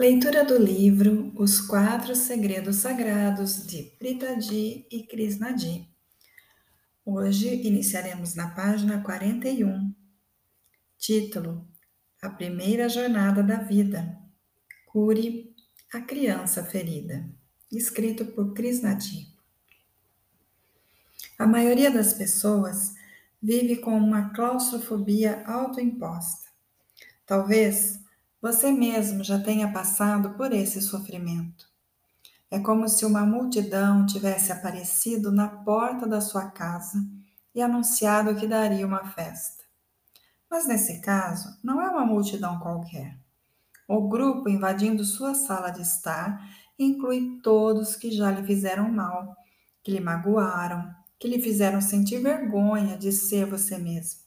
Leitura do livro Os Quatro Segredos Sagrados de Pritadi e Krishnadi. Hoje iniciaremos na página 41. Título: A Primeira Jornada da Vida. Cure a Criança Ferida. Escrito por Krishnadi. A maioria das pessoas vive com uma claustrofobia autoimposta. Talvez você mesmo já tenha passado por esse sofrimento. É como se uma multidão tivesse aparecido na porta da sua casa e anunciado que daria uma festa. Mas nesse caso, não é uma multidão qualquer. O grupo invadindo sua sala de estar inclui todos que já lhe fizeram mal, que lhe magoaram, que lhe fizeram sentir vergonha de ser você mesmo.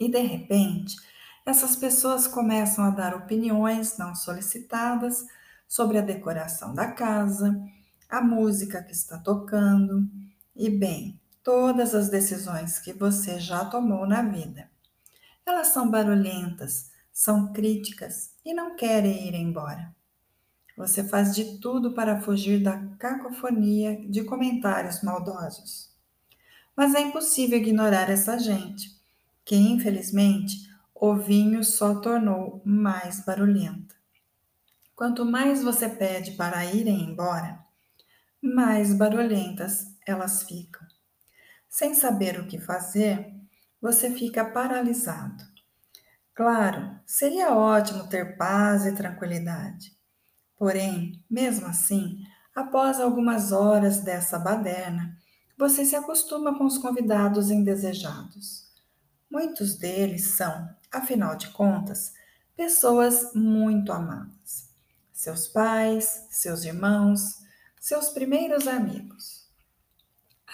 E de repente, essas pessoas começam a dar opiniões não solicitadas sobre a decoração da casa, a música que está tocando e, bem, todas as decisões que você já tomou na vida. Elas são barulhentas, são críticas e não querem ir embora. Você faz de tudo para fugir da cacofonia de comentários maldosos. Mas é impossível ignorar essa gente, que infelizmente o vinho só tornou mais barulhenta. Quanto mais você pede para irem embora, mais barulhentas elas ficam. Sem saber o que fazer, você fica paralisado. Claro, seria ótimo ter paz e tranquilidade. Porém, mesmo assim, após algumas horas dessa baderna, você se acostuma com os convidados indesejados. Muitos deles são afinal de contas, pessoas muito amadas. Seus pais, seus irmãos, seus primeiros amigos.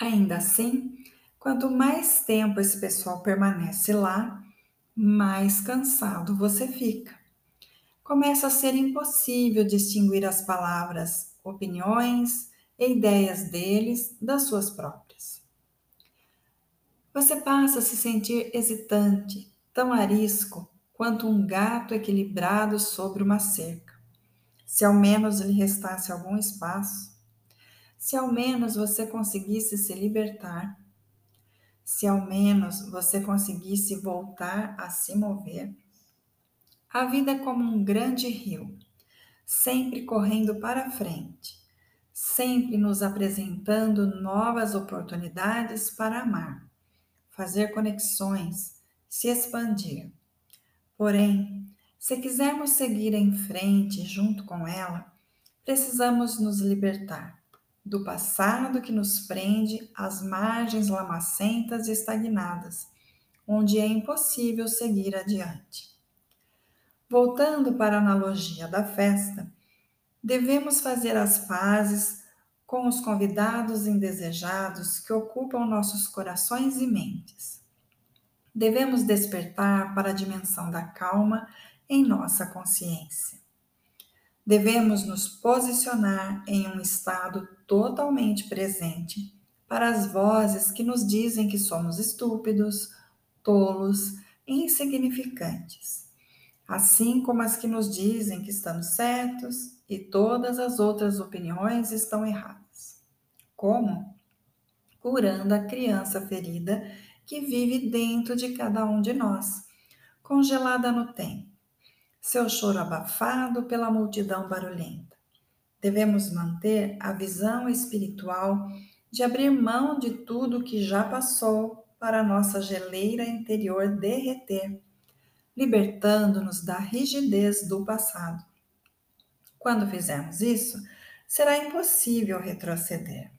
Ainda assim, quanto mais tempo esse pessoal permanece lá, mais cansado você fica. Começa a ser impossível distinguir as palavras, opiniões e ideias deles das suas próprias. Você passa a se sentir hesitante, tão arisco quanto um gato equilibrado sobre uma cerca. Se ao menos lhe restasse algum espaço, se ao menos você conseguisse se libertar, se ao menos você conseguisse voltar a se mover. A vida é como um grande rio, sempre correndo para frente, sempre nos apresentando novas oportunidades para amar, fazer conexões se expandir. Porém, se quisermos seguir em frente junto com ela, precisamos nos libertar do passado que nos prende às margens lamacentas e estagnadas, onde é impossível seguir adiante. Voltando para a analogia da festa, devemos fazer as pazes com os convidados indesejados que ocupam nossos corações e mentes devemos despertar para a dimensão da calma em nossa consciência. Devemos nos posicionar em um estado totalmente presente para as vozes que nos dizem que somos estúpidos, tolos insignificantes, assim como as que nos dizem que estamos certos e todas as outras opiniões estão erradas. Como? Curando a criança ferida que vive dentro de cada um de nós, congelada no tempo, seu choro abafado pela multidão barulhenta. Devemos manter a visão espiritual de abrir mão de tudo que já passou para nossa geleira interior derreter, libertando-nos da rigidez do passado. Quando fizermos isso, será impossível retroceder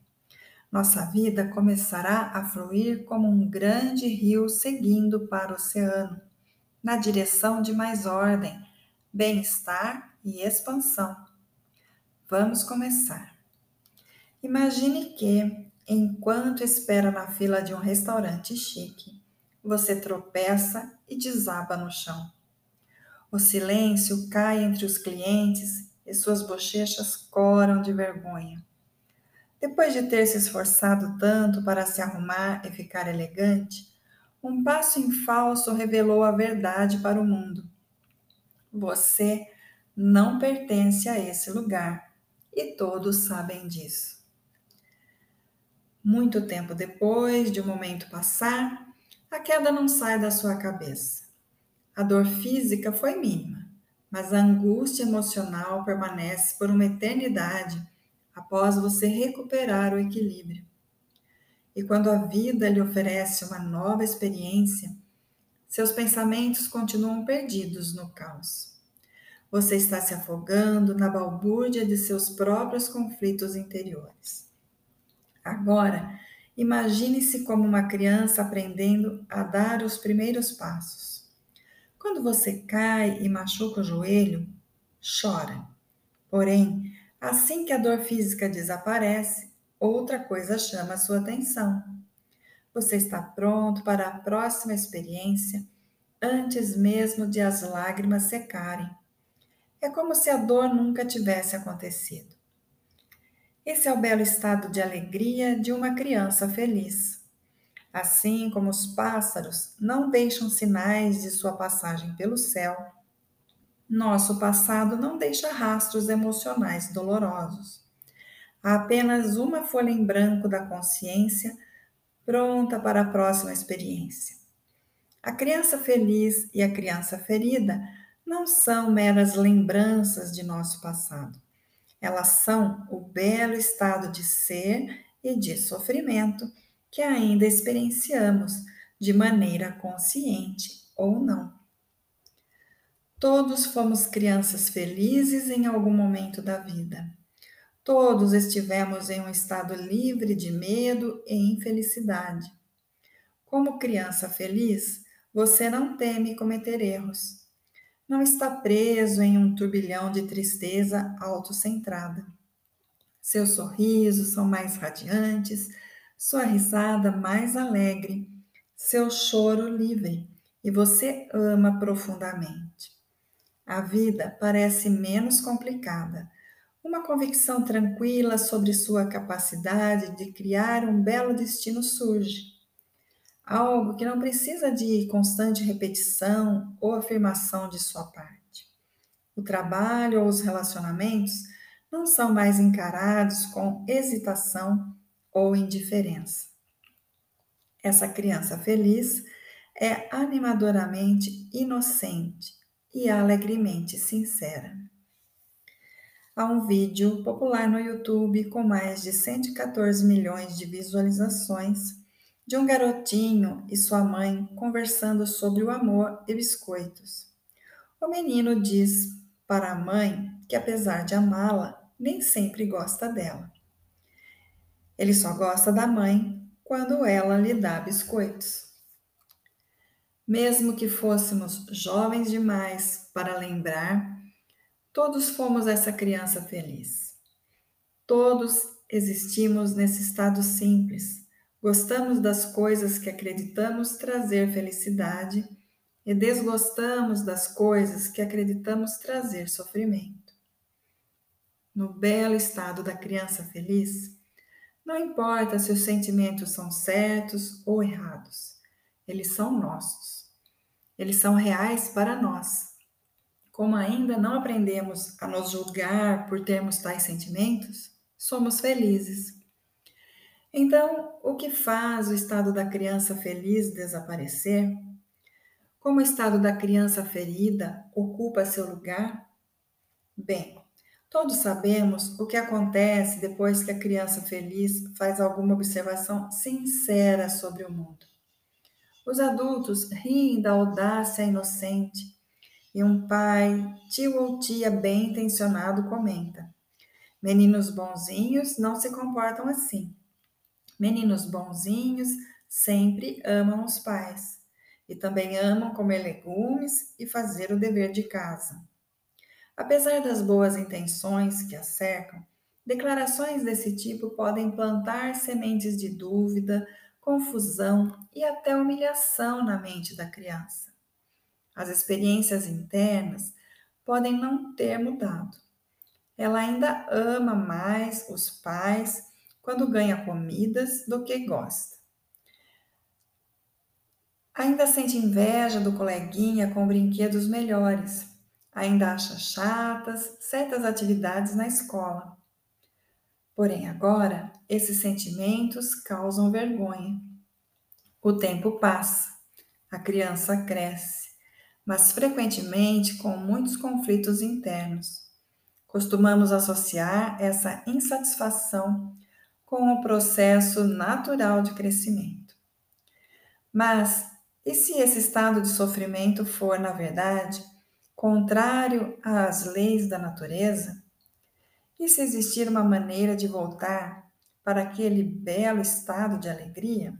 nossa vida começará a fluir como um grande rio seguindo para o oceano, na direção de mais ordem, bem-estar e expansão. Vamos começar. Imagine que, enquanto espera na fila de um restaurante chique, você tropeça e desaba no chão. O silêncio cai entre os clientes e suas bochechas coram de vergonha. Depois de ter se esforçado tanto para se arrumar e ficar elegante, um passo em falso revelou a verdade para o mundo. Você não pertence a esse lugar e todos sabem disso. Muito tempo depois de um momento passar, a queda não sai da sua cabeça. A dor física foi mínima, mas a angústia emocional permanece por uma eternidade após você recuperar o equilíbrio. E quando a vida lhe oferece uma nova experiência, seus pensamentos continuam perdidos no caos. Você está se afogando na balbúrdia de seus próprios conflitos interiores. Agora, imagine-se como uma criança aprendendo a dar os primeiros passos. Quando você cai e machuca o joelho, chora. Porém, assim que a dor física desaparece, outra coisa chama a sua atenção. Você está pronto para a próxima experiência antes mesmo de as lágrimas secarem. É como se a dor nunca tivesse acontecido. Esse é o belo estado de alegria de uma criança feliz. Assim como os pássaros não deixam sinais de sua passagem pelo céu, nosso passado não deixa rastros emocionais dolorosos. Há apenas uma folha em branco da consciência pronta para a próxima experiência. A criança feliz e a criança ferida não são meras lembranças de nosso passado. Elas são o belo estado de ser e de sofrimento que ainda experienciamos de maneira consciente ou não. Todos fomos crianças felizes em algum momento da vida. Todos estivemos em um estado livre de medo e infelicidade. Como criança feliz, você não teme cometer erros. Não está preso em um turbilhão de tristeza autocentrada. Seus sorrisos são mais radiantes, sua risada mais alegre, seu choro livre, e você ama profundamente. A vida parece menos complicada uma convicção tranquila sobre sua capacidade de criar um belo destino surge. Algo que não precisa de constante repetição ou afirmação de sua parte. O trabalho ou os relacionamentos não são mais encarados com hesitação ou indiferença. Essa criança feliz é animadoramente inocente e alegremente sincera. Há um vídeo popular no YouTube com mais de 114 milhões de visualizações de um garotinho e sua mãe conversando sobre o amor e biscoitos. O menino diz para a mãe que, apesar de amá-la, nem sempre gosta dela. Ele só gosta da mãe quando ela lhe dá biscoitos. Mesmo que fôssemos jovens demais para lembrar Todos fomos essa criança feliz. Todos existimos nesse estado simples. Gostamos das coisas que acreditamos trazer felicidade e desgostamos das coisas que acreditamos trazer sofrimento. No belo estado da criança feliz, não importa se os sentimentos são certos ou errados, eles são nossos. Eles são reais para nós como ainda não aprendemos a nos julgar por termos tais sentimentos, somos felizes. Então, o que faz o estado da criança feliz desaparecer? Como o estado da criança ferida ocupa seu lugar? Bem, todos sabemos o que acontece depois que a criança feliz faz alguma observação sincera sobre o mundo. Os adultos riem da audácia inocente e um pai, tio ou tia bem intencionado comenta: Meninos bonzinhos não se comportam assim. Meninos bonzinhos sempre amam os pais e também amam comer legumes e fazer o dever de casa. Apesar das boas intenções que a cercam, declarações desse tipo podem plantar sementes de dúvida, confusão e até humilhação na mente da criança. As experiências internas podem não ter mudado. Ela ainda ama mais os pais quando ganha comidas do que gosta. Ainda sente inveja do coleguinha com brinquedos melhores ainda acha chatas certas atividades na escola. Porém, agora, esses sentimentos causam vergonha. O tempo passa, a criança cresce, mas frequentemente com muitos conflitos internos. Costumamos associar essa insatisfação com o processo natural de crescimento. Mas e se esse estado de sofrimento for, na verdade, contrário às leis da natureza? E se existir uma maneira de voltar para aquele belo estado de alegria?